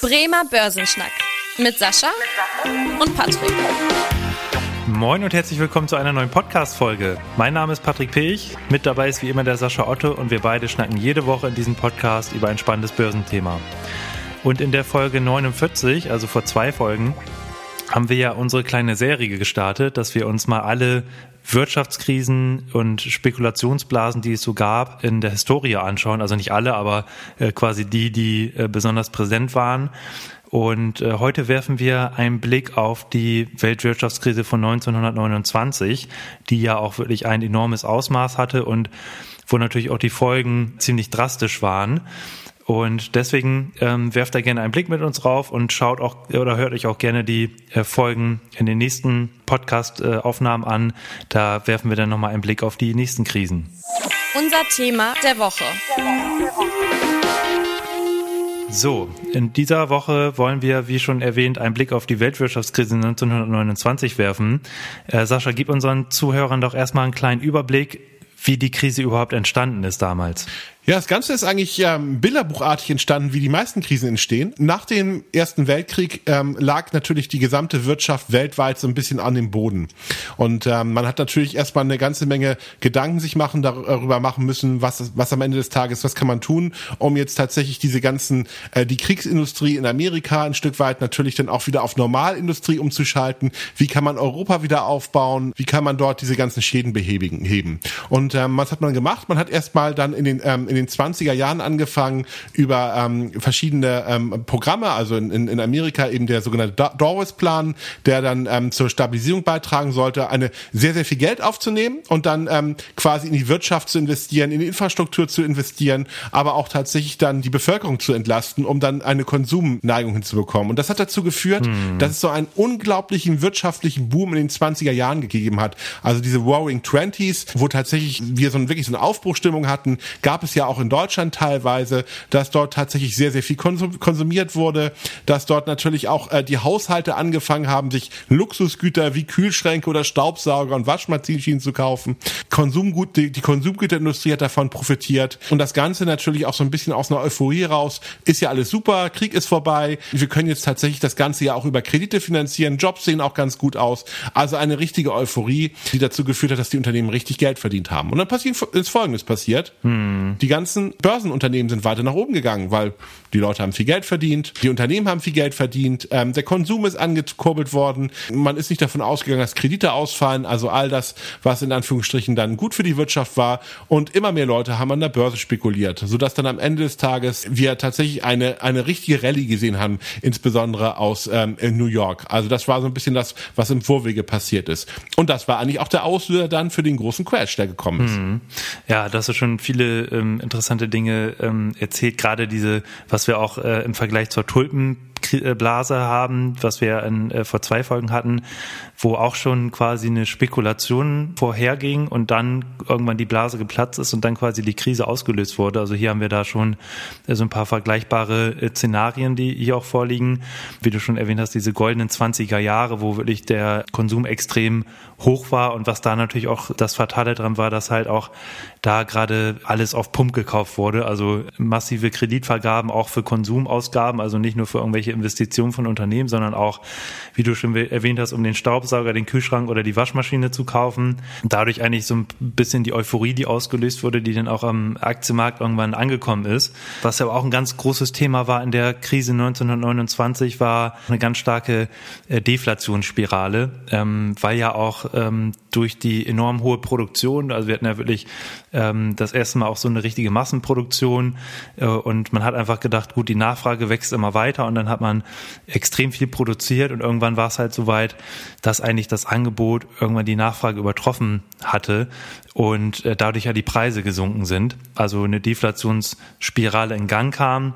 Bremer Börsenschnack mit Sascha und Patrick. Moin und herzlich willkommen zu einer neuen Podcast-Folge. Mein Name ist Patrick Pech, mit dabei ist wie immer der Sascha Otto und wir beide schnacken jede Woche in diesem Podcast über ein spannendes Börsenthema. Und in der Folge 49, also vor zwei Folgen, haben wir ja unsere kleine Serie gestartet, dass wir uns mal alle Wirtschaftskrisen und Spekulationsblasen, die es so gab, in der Historie anschauen. Also nicht alle, aber äh, quasi die, die äh, besonders präsent waren. Und äh, heute werfen wir einen Blick auf die Weltwirtschaftskrise von 1929, die ja auch wirklich ein enormes Ausmaß hatte und wo natürlich auch die Folgen ziemlich drastisch waren. Und deswegen ähm, werft da gerne einen Blick mit uns drauf und schaut auch oder hört euch auch gerne die äh, Folgen in den nächsten Podcast-Aufnahmen äh, an. Da werfen wir dann nochmal einen Blick auf die nächsten Krisen. Unser Thema der Woche. So, in dieser Woche wollen wir, wie schon erwähnt, einen Blick auf die Weltwirtschaftskrise 1929 werfen. Äh, Sascha, gib unseren Zuhörern doch erstmal einen kleinen Überblick, wie die Krise überhaupt entstanden ist damals. Ja, das Ganze ist eigentlich ähm, bilderbuchartig entstanden, wie die meisten Krisen entstehen. Nach dem Ersten Weltkrieg ähm, lag natürlich die gesamte Wirtschaft weltweit so ein bisschen an dem Boden. Und ähm, man hat natürlich erstmal eine ganze Menge Gedanken sich machen, darüber machen müssen, was, was am Ende des Tages, was kann man tun, um jetzt tatsächlich diese ganzen, äh, die Kriegsindustrie in Amerika ein Stück weit natürlich dann auch wieder auf Normalindustrie umzuschalten. Wie kann man Europa wieder aufbauen? Wie kann man dort diese ganzen Schäden beheben? Heben? Und ähm, was hat man gemacht? Man hat erstmal dann in den, ähm, in den 20er Jahren angefangen über ähm, verschiedene ähm, Programme, also in, in, Amerika eben der sogenannte Dawes-Plan, der dann ähm, zur Stabilisierung beitragen sollte, eine sehr, sehr viel Geld aufzunehmen und dann ähm, quasi in die Wirtschaft zu investieren, in die Infrastruktur zu investieren, aber auch tatsächlich dann die Bevölkerung zu entlasten, um dann eine Konsumneigung hinzubekommen. Und das hat dazu geführt, hm. dass es so einen unglaublichen wirtschaftlichen Boom in den 20er Jahren gegeben hat. Also diese Roaring Twenties, wo tatsächlich wir so ein, wirklich so eine Aufbruchstimmung hatten, gab es ja auch in Deutschland teilweise, dass dort tatsächlich sehr, sehr viel konsumiert wurde, dass dort natürlich auch äh, die Haushalte angefangen haben, sich Luxusgüter wie Kühlschränke oder Staubsauger und Waschmaschinen zu kaufen. Konsumgut, die, die Konsumgüterindustrie hat davon profitiert und das Ganze natürlich auch so ein bisschen aus einer Euphorie raus. Ist ja alles super, Krieg ist vorbei. Wir können jetzt tatsächlich das Ganze ja auch über Kredite finanzieren. Jobs sehen auch ganz gut aus. Also eine richtige Euphorie, die dazu geführt hat, dass die Unternehmen richtig Geld verdient haben. Und dann passiert, ist Folgendes passiert. Hm. Die ganzen Börsenunternehmen sind weiter nach oben gegangen, weil die Leute haben viel Geld verdient, die Unternehmen haben viel Geld verdient, ähm, der Konsum ist angekurbelt worden, man ist nicht davon ausgegangen, dass Kredite ausfallen, also all das, was in Anführungsstrichen dann gut für die Wirtschaft war und immer mehr Leute haben an der Börse spekuliert, sodass dann am Ende des Tages wir tatsächlich eine, eine richtige Rallye gesehen haben, insbesondere aus ähm, New York. Also das war so ein bisschen das, was im Vorwege passiert ist. Und das war eigentlich auch der Auslöser dann für den großen Crash, der gekommen ist. Mhm. Ja, das ist schon viele ähm, interessante Dinge ähm, erzählt, gerade diese, was wir auch äh, im Vergleich zur Tulpenblase haben, was wir in, äh, vor zwei Folgen hatten, wo auch schon quasi eine Spekulation vorherging und dann irgendwann die Blase geplatzt ist und dann quasi die Krise ausgelöst wurde. Also hier haben wir da schon äh, so ein paar vergleichbare äh, Szenarien, die hier auch vorliegen. Wie du schon erwähnt hast, diese goldenen 20er Jahre, wo wirklich der Konsum extrem hoch war und was da natürlich auch das Fatale dran war, dass halt auch da gerade alles auf Pump gekauft wurde. Also massive Kreditvergaben auch für Konsumausgaben, also nicht nur für irgendwelche Investitionen von Unternehmen, sondern auch, wie du schon erwähnt hast, um den Staub Staubsauger, den Kühlschrank oder die Waschmaschine zu kaufen. Dadurch eigentlich so ein bisschen die Euphorie, die ausgelöst wurde, die dann auch am Aktienmarkt irgendwann angekommen ist. Was ja auch ein ganz großes Thema war in der Krise 1929, war eine ganz starke äh, Deflationsspirale, ähm, weil ja auch ähm, durch die enorm hohe Produktion, also wir hatten ja wirklich ähm, das erste Mal auch so eine richtige Massenproduktion äh, und man hat einfach gedacht, gut, die Nachfrage wächst immer weiter und dann hat man extrem viel produziert und irgendwann war es halt so weit, dass dass eigentlich das Angebot irgendwann die Nachfrage übertroffen hatte und äh, dadurch ja die Preise gesunken sind. Also eine Deflationsspirale in Gang kam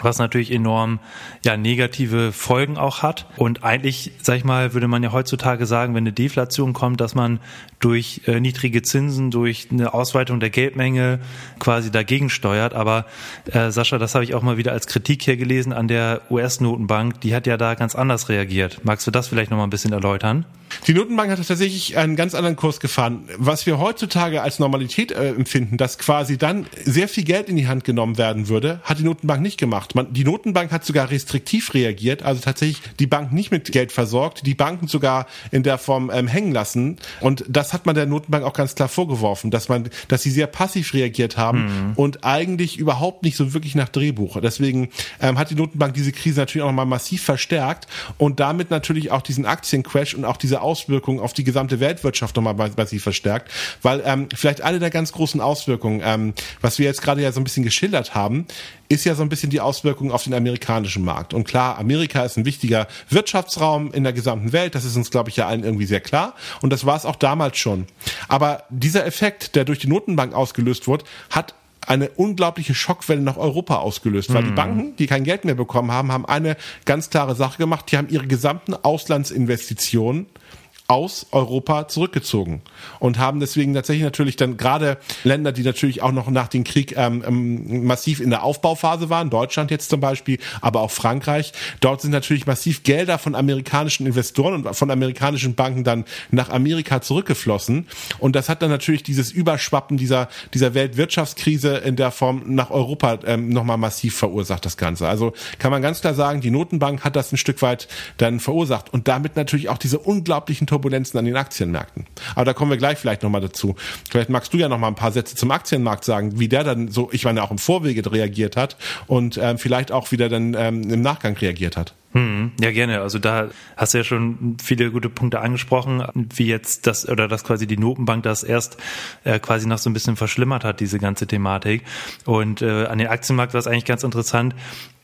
was natürlich enorm ja negative Folgen auch hat. Und eigentlich sag ich mal würde man ja heutzutage sagen wenn eine Deflation kommt dass man durch äh, niedrige Zinsen durch eine Ausweitung der Geldmenge quasi dagegen steuert. Aber äh, Sascha das habe ich auch mal wieder als Kritik hier gelesen an der US-Notenbank die hat ja da ganz anders reagiert. Magst du das vielleicht noch mal ein bisschen erläutern? Die Notenbank hat tatsächlich einen ganz anderen Kurs gefahren. Was wir heutzutage als Normalität äh, empfinden, dass quasi dann sehr viel Geld in die Hand genommen werden würde, hat die Notenbank nicht gemacht gemacht. Man, die Notenbank hat sogar restriktiv reagiert, also tatsächlich die Bank nicht mit Geld versorgt, die Banken sogar in der Form ähm, hängen lassen. Und das hat man der Notenbank auch ganz klar vorgeworfen, dass man, dass sie sehr passiv reagiert haben mhm. und eigentlich überhaupt nicht so wirklich nach Drehbuch. Deswegen ähm, hat die Notenbank diese Krise natürlich auch nochmal massiv verstärkt und damit natürlich auch diesen Aktiencrash und auch diese Auswirkungen auf die gesamte Weltwirtschaft nochmal massiv verstärkt, weil ähm, vielleicht eine der ganz großen Auswirkungen, ähm, was wir jetzt gerade ja so ein bisschen geschildert haben, ist ja so ein bisschen die Auswirkung auf den amerikanischen Markt. Und klar, Amerika ist ein wichtiger Wirtschaftsraum in der gesamten Welt. Das ist uns, glaube ich, ja allen irgendwie sehr klar. Und das war es auch damals schon. Aber dieser Effekt, der durch die Notenbank ausgelöst wurde, hat eine unglaubliche Schockwelle nach Europa ausgelöst, weil mhm. die Banken, die kein Geld mehr bekommen haben, haben eine ganz klare Sache gemacht. Die haben ihre gesamten Auslandsinvestitionen aus Europa zurückgezogen und haben deswegen tatsächlich natürlich dann gerade Länder, die natürlich auch noch nach dem Krieg ähm, ähm, massiv in der Aufbauphase waren, Deutschland jetzt zum Beispiel, aber auch Frankreich, dort sind natürlich massiv Gelder von amerikanischen Investoren und von amerikanischen Banken dann nach Amerika zurückgeflossen. Und das hat dann natürlich dieses Überschwappen dieser dieser Weltwirtschaftskrise in der Form nach Europa ähm, nochmal massiv verursacht das Ganze. Also kann man ganz klar sagen, die Notenbank hat das ein Stück weit dann verursacht. Und damit natürlich auch diese unglaublichen Turbulenzen an den Aktienmärkten. Aber da kommen wir gleich vielleicht nochmal dazu. Vielleicht magst du ja noch mal ein paar Sätze zum Aktienmarkt sagen, wie der dann so, ich meine auch im Vorwege reagiert hat und ähm, vielleicht auch wieder dann ähm, im Nachgang reagiert hat. Hm, ja, gerne. Also da hast du ja schon viele gute Punkte angesprochen, wie jetzt das oder dass quasi die Notenbank das erst äh, quasi noch so ein bisschen verschlimmert hat, diese ganze Thematik. Und äh, an den Aktienmarkt war es eigentlich ganz interessant,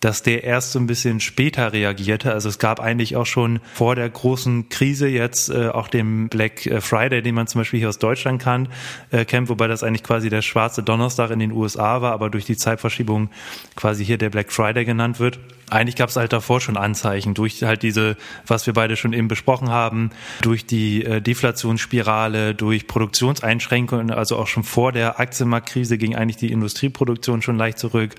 dass der erst so ein bisschen später reagierte. Also es gab eigentlich auch schon vor der großen Krise jetzt äh, auch dem Black Friday, den man zum Beispiel hier aus Deutschland kann, äh, kennt, wobei das eigentlich quasi der schwarze Donnerstag in den USA war, aber durch die Zeitverschiebung quasi hier der Black Friday genannt wird eigentlich gab es halt davor schon Anzeichen durch halt diese, was wir beide schon eben besprochen haben, durch die äh, Deflationsspirale, durch Produktionseinschränkungen, also auch schon vor der Aktienmarktkrise ging eigentlich die Industrieproduktion schon leicht zurück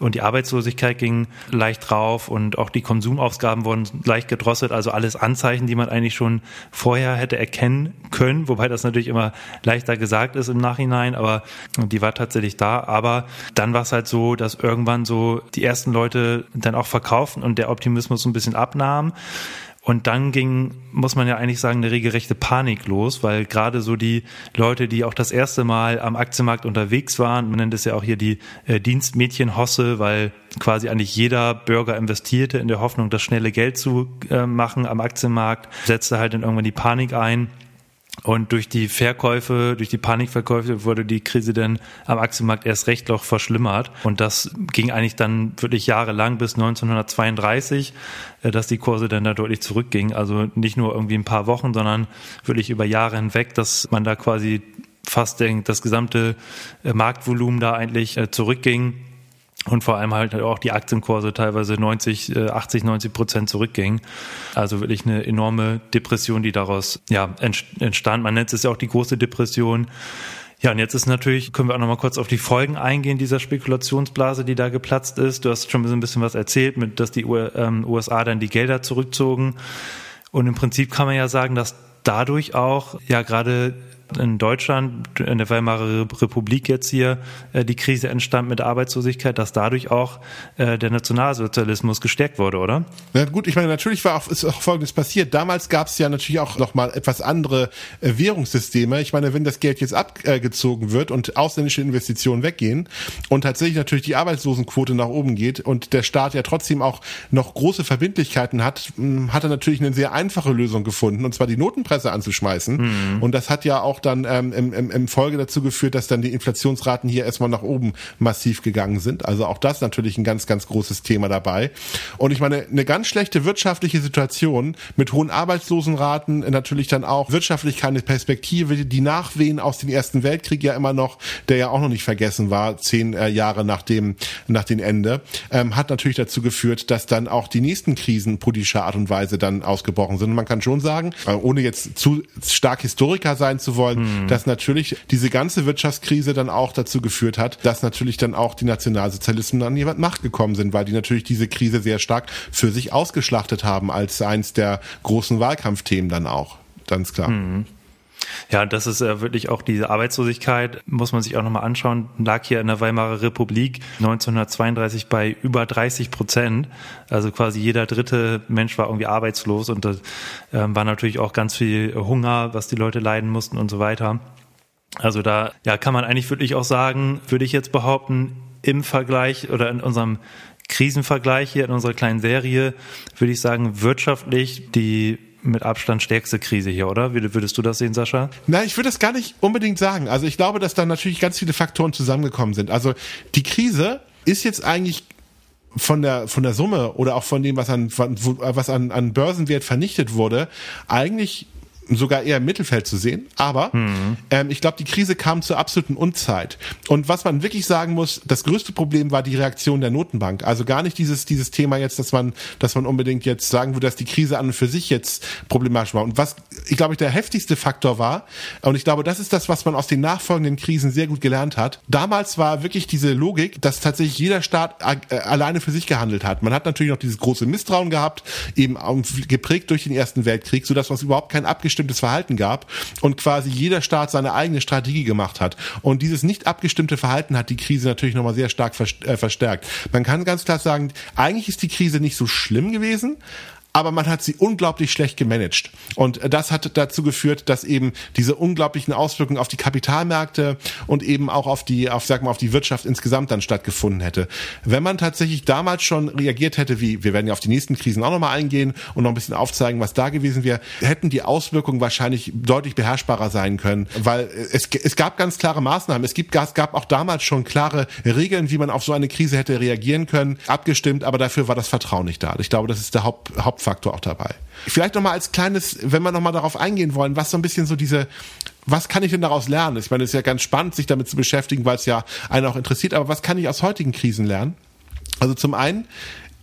und die Arbeitslosigkeit ging leicht drauf und auch die Konsumausgaben wurden leicht gedrosselt, also alles Anzeichen, die man eigentlich schon vorher hätte erkennen können, wobei das natürlich immer leichter gesagt ist im Nachhinein, aber die war tatsächlich da, aber dann war es halt so, dass irgendwann so die ersten Leute dann auch verkaufen und der Optimismus ein bisschen abnahm. Und dann ging, muss man ja eigentlich sagen, eine regelrechte Panik los, weil gerade so die Leute, die auch das erste Mal am Aktienmarkt unterwegs waren, man nennt es ja auch hier die äh, Dienstmädchenhosse, weil quasi eigentlich jeder Bürger investierte in der Hoffnung, das schnelle Geld zu äh, machen am Aktienmarkt, setzte halt dann irgendwann die Panik ein und durch die Verkäufe, durch die Panikverkäufe wurde die Krise dann am Aktienmarkt erst recht noch verschlimmert. Und das ging eigentlich dann wirklich jahrelang bis 1932, äh, dass die Kurse dann da deutlich zurückgingen. Also nicht nur irgendwie ein paar Wochen, sondern wirklich über Jahre hinweg, dass man da quasi fast das gesamte äh, Marktvolumen da eigentlich äh, zurückging und vor allem halt auch die Aktienkurse teilweise 90, 80, 90 Prozent zurückgingen. Also wirklich eine enorme Depression, die daraus ja entstand. Man nennt es ja auch die große Depression. Ja, und jetzt ist natürlich, können wir auch noch mal kurz auf die Folgen eingehen dieser Spekulationsblase, die da geplatzt ist. Du hast schon ein bisschen was erzählt, mit, dass die USA ähm, dann die Gelder zurückzogen. Und im Prinzip kann man ja sagen, dass dadurch auch ja gerade in Deutschland, in der Weimarer Republik jetzt hier äh, die Krise entstand mit Arbeitslosigkeit, dass dadurch auch äh, der Nationalsozialismus gestärkt wurde, oder? Na gut, ich meine, natürlich war auch, ist auch Folgendes passiert. Damals gab es ja natürlich auch nochmal etwas andere äh, Währungssysteme. Ich meine, wenn das Geld jetzt abgezogen wird und ausländische Investitionen weggehen und tatsächlich natürlich die Arbeitslosenquote nach oben geht und der Staat ja trotzdem auch noch große Verbindlichkeiten hat, hat er natürlich eine sehr einfache Lösung gefunden, und zwar die Notenpresse anzuschmeißen. Mhm. Und das hat ja auch auch dann ähm, im, im, Folge dazu geführt, dass dann die Inflationsraten hier erstmal nach oben massiv gegangen sind. Also auch das natürlich ein ganz, ganz großes Thema dabei. Und ich meine, eine ganz schlechte wirtschaftliche Situation mit hohen Arbeitslosenraten, natürlich dann auch wirtschaftlich keine Perspektive, die Nachwehen aus dem Ersten Weltkrieg ja immer noch, der ja auch noch nicht vergessen war, zehn äh, Jahre nach dem, nach dem Ende, ähm, hat natürlich dazu geführt, dass dann auch die nächsten Krisen politischer Art und Weise dann ausgebrochen sind. Und man kann schon sagen, äh, ohne jetzt zu stark Historiker sein zu wollen, wollen, mhm. dass natürlich diese ganze Wirtschaftskrise dann auch dazu geführt hat, dass natürlich dann auch die Nationalsozialisten an jemand Macht gekommen sind, weil die natürlich diese Krise sehr stark für sich ausgeschlachtet haben als eins der großen Wahlkampfthemen dann auch. Ganz klar. Mhm. Ja, das ist äh, wirklich auch diese Arbeitslosigkeit, muss man sich auch nochmal anschauen, lag hier in der Weimarer Republik 1932 bei über 30 Prozent. Also quasi jeder dritte Mensch war irgendwie arbeitslos und das äh, war natürlich auch ganz viel Hunger, was die Leute leiden mussten und so weiter. Also da ja, kann man eigentlich wirklich auch sagen, würde ich jetzt behaupten, im Vergleich oder in unserem Krisenvergleich hier in unserer kleinen Serie, würde ich sagen, wirtschaftlich die mit Abstand stärkste Krise hier, oder? Wie würdest du das sehen, Sascha? Nein, ich würde das gar nicht unbedingt sagen. Also ich glaube, dass da natürlich ganz viele Faktoren zusammengekommen sind. Also die Krise ist jetzt eigentlich von der von der Summe oder auch von dem, was an was an, an Börsenwert vernichtet wurde, eigentlich sogar eher im Mittelfeld zu sehen. Aber mhm. ähm, ich glaube, die Krise kam zur absoluten Unzeit. Und was man wirklich sagen muss, das größte Problem war die Reaktion der Notenbank. Also gar nicht dieses, dieses Thema jetzt, dass man, dass man unbedingt jetzt sagen würde, dass die Krise an und für sich jetzt problematisch war. Und was, ich glaube, der heftigste Faktor war, und ich glaube, das ist das, was man aus den nachfolgenden Krisen sehr gut gelernt hat. Damals war wirklich diese Logik, dass tatsächlich jeder Staat äh, alleine für sich gehandelt hat. Man hat natürlich noch dieses große Misstrauen gehabt, eben geprägt durch den Ersten Weltkrieg, sodass was überhaupt kein abgestimmtes abgestimmtes Verhalten gab und quasi jeder Staat seine eigene Strategie gemacht hat. Und dieses nicht abgestimmte Verhalten hat die Krise natürlich nochmal sehr stark äh, verstärkt. Man kann ganz klar sagen, eigentlich ist die Krise nicht so schlimm gewesen, aber man hat sie unglaublich schlecht gemanagt. Und das hat dazu geführt, dass eben diese unglaublichen Auswirkungen auf die Kapitalmärkte und eben auch auf die, auf, sag mal, auf die Wirtschaft insgesamt dann stattgefunden hätte. Wenn man tatsächlich damals schon reagiert hätte, wie, wir werden ja auf die nächsten Krisen auch nochmal eingehen und noch ein bisschen aufzeigen, was da gewesen wäre, hätten die Auswirkungen wahrscheinlich deutlich beherrschbarer sein können, weil es, es gab ganz klare Maßnahmen. Es, gibt, es gab auch damals schon klare Regeln, wie man auf so eine Krise hätte reagieren können, abgestimmt, aber dafür war das Vertrauen nicht da. Ich glaube, das ist der Haupt, Hauptfaktor Faktor auch dabei. Vielleicht nochmal als kleines, wenn wir nochmal darauf eingehen wollen, was so ein bisschen so diese, was kann ich denn daraus lernen? Ich meine, es ist ja ganz spannend, sich damit zu beschäftigen, weil es ja einen auch interessiert, aber was kann ich aus heutigen Krisen lernen? Also zum einen,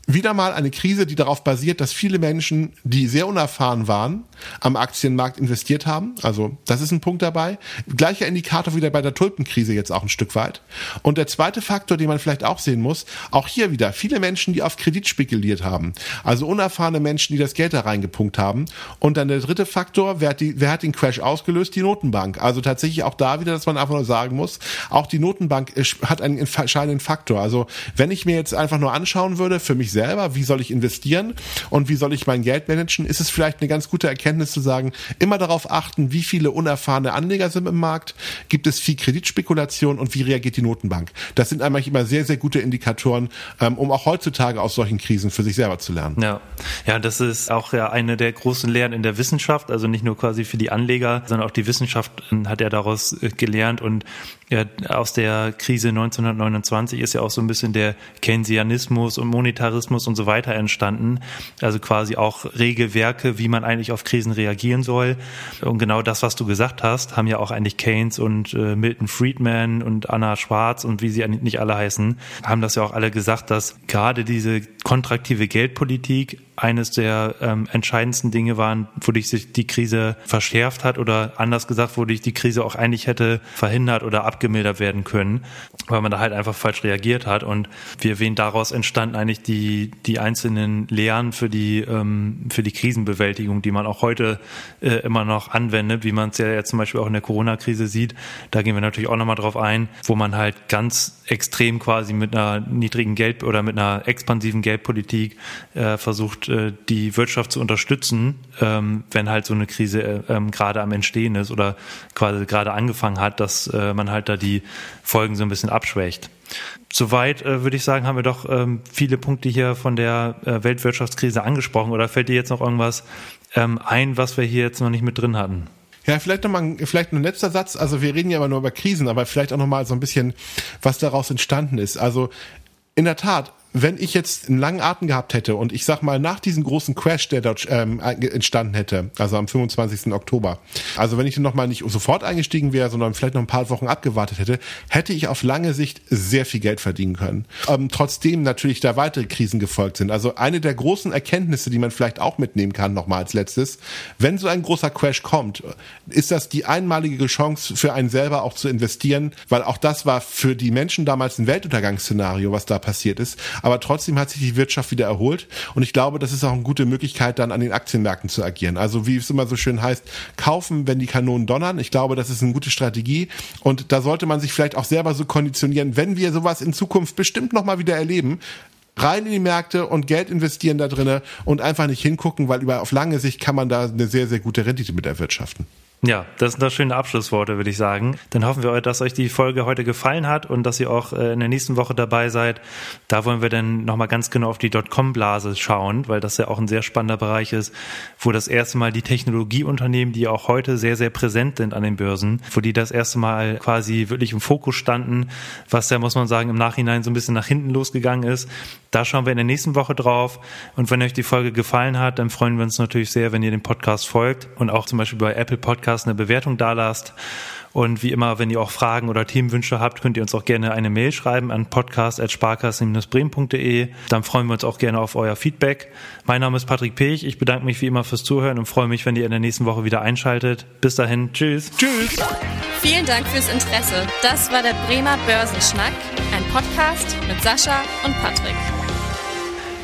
wieder mal eine Krise, die darauf basiert, dass viele Menschen, die sehr unerfahren waren, am Aktienmarkt investiert haben. Also das ist ein Punkt dabei. Gleicher Indikator wieder bei der Tulpenkrise jetzt auch ein Stück weit. Und der zweite Faktor, den man vielleicht auch sehen muss, auch hier wieder viele Menschen, die auf Kredit spekuliert haben. Also unerfahrene Menschen, die das Geld da reingepunkt haben. Und dann der dritte Faktor, wer hat, die, wer hat den Crash ausgelöst? Die Notenbank. Also tatsächlich auch da wieder, dass man einfach nur sagen muss, auch die Notenbank hat einen entscheidenden Faktor. Also wenn ich mir jetzt einfach nur anschauen würde, für mich selber, wie soll ich investieren und wie soll ich mein Geld managen, ist es vielleicht eine ganz gute Erkenntnis zu sagen, immer darauf achten, wie viele unerfahrene Anleger sind im Markt, gibt es viel Kreditspekulation und wie reagiert die Notenbank. Das sind eigentlich immer sehr, sehr gute Indikatoren, ähm, um auch heutzutage aus solchen Krisen für sich selber zu lernen. Ja, ja, das ist auch ja eine der großen Lehren in der Wissenschaft, also nicht nur quasi für die Anleger, sondern auch die Wissenschaft hat ja daraus äh, gelernt und ja, aus der Krise 1929 ist ja auch so ein bisschen der Keynesianismus und Monetarismus und so weiter entstanden. Also quasi auch Regelwerke, wie man eigentlich auf Krisen reagieren soll. Und genau das, was du gesagt hast, haben ja auch eigentlich Keynes und äh, Milton Friedman und Anna Schwarz und wie sie nicht alle heißen, haben das ja auch alle gesagt, dass gerade diese kontraktive Geldpolitik eines der ähm, entscheidendsten Dinge waren, wodurch sich die Krise verschärft hat oder anders gesagt, wodurch die Krise auch eigentlich hätte verhindert oder abgemildert werden können, weil man da halt einfach falsch reagiert hat. Und wir erwähnen, daraus entstanden eigentlich die, die einzelnen Lehren für die, ähm, für die Krisenbewältigung, die man auch heute äh, immer noch anwendet, wie man es ja jetzt zum Beispiel auch in der Corona-Krise sieht. Da gehen wir natürlich auch nochmal drauf ein, wo man halt ganz extrem quasi mit einer niedrigen Geld- oder mit einer expansiven Geldpolitik äh, versucht, äh, die Wirtschaft zu unterstützen, ähm, wenn halt so eine Krise äh, ähm, gerade am Entstehen ist oder quasi gerade angefangen hat, dass äh, man halt da die Folgen so ein bisschen abschwächt. Soweit äh, würde ich sagen, haben wir doch ähm, viele Punkte hier von der äh, Weltwirtschaftskrise angesprochen. Oder fällt dir jetzt noch irgendwas ähm, ein, was wir hier jetzt noch nicht mit drin hatten? Ja, vielleicht nochmal, vielleicht ein letzter Satz. Also wir reden ja immer nur über Krisen, aber vielleicht auch nochmal so ein bisschen, was daraus entstanden ist. Also in der Tat, wenn ich jetzt einen langen Atem gehabt hätte und ich sag mal nach diesem großen Crash, der dort ähm, entstanden hätte, also am 25. Oktober, also wenn ich dann nochmal nicht sofort eingestiegen wäre, sondern vielleicht noch ein paar Wochen abgewartet hätte, hätte ich auf lange Sicht sehr viel Geld verdienen können. Ähm, trotzdem natürlich da weitere Krisen gefolgt sind. Also eine der großen Erkenntnisse, die man vielleicht auch mitnehmen kann, nochmal als letztes, wenn so ein großer Crash kommt, ist das die einmalige Chance für einen selber auch zu investieren, weil auch das war für die Menschen damals ein Weltuntergangsszenario, was da passiert ist. Aber trotzdem hat sich die Wirtschaft wieder erholt und ich glaube, das ist auch eine gute Möglichkeit, dann an den Aktienmärkten zu agieren. Also wie es immer so schön heißt, kaufen, wenn die Kanonen donnern. Ich glaube, das ist eine gute Strategie und da sollte man sich vielleicht auch selber so konditionieren, wenn wir sowas in Zukunft bestimmt nochmal wieder erleben, rein in die Märkte und Geld investieren da drinnen und einfach nicht hingucken, weil über auf lange Sicht kann man da eine sehr, sehr gute Rendite mit erwirtschaften. Ja, das sind doch schöne Abschlussworte, würde ich sagen. Dann hoffen wir, dass euch die Folge heute gefallen hat und dass ihr auch äh, in der nächsten Woche dabei seid. Da wollen wir dann nochmal ganz genau auf die Dotcom-Blase schauen, weil das ja auch ein sehr spannender Bereich ist, wo das erste Mal die Technologieunternehmen, die auch heute sehr, sehr präsent sind an den Börsen, wo die das erste Mal quasi wirklich im Fokus standen, was ja, muss man sagen, im Nachhinein so ein bisschen nach hinten losgegangen ist. Da schauen wir in der nächsten Woche drauf. Und wenn euch die Folge gefallen hat, dann freuen wir uns natürlich sehr, wenn ihr dem Podcast folgt und auch zum Beispiel bei Apple Podcasts Podcast eine Bewertung dalasst. Und wie immer, wenn ihr auch Fragen oder Themenwünsche habt, könnt ihr uns auch gerne eine Mail schreiben an podcast.sparkassen-bremen.de. Dann freuen wir uns auch gerne auf euer Feedback. Mein Name ist Patrick Pech. Ich bedanke mich wie immer fürs Zuhören und freue mich, wenn ihr in der nächsten Woche wieder einschaltet. Bis dahin. Tschüss. Tschüss. Vielen Dank fürs Interesse. Das war der Bremer Börsenschnack, ein Podcast mit Sascha und Patrick.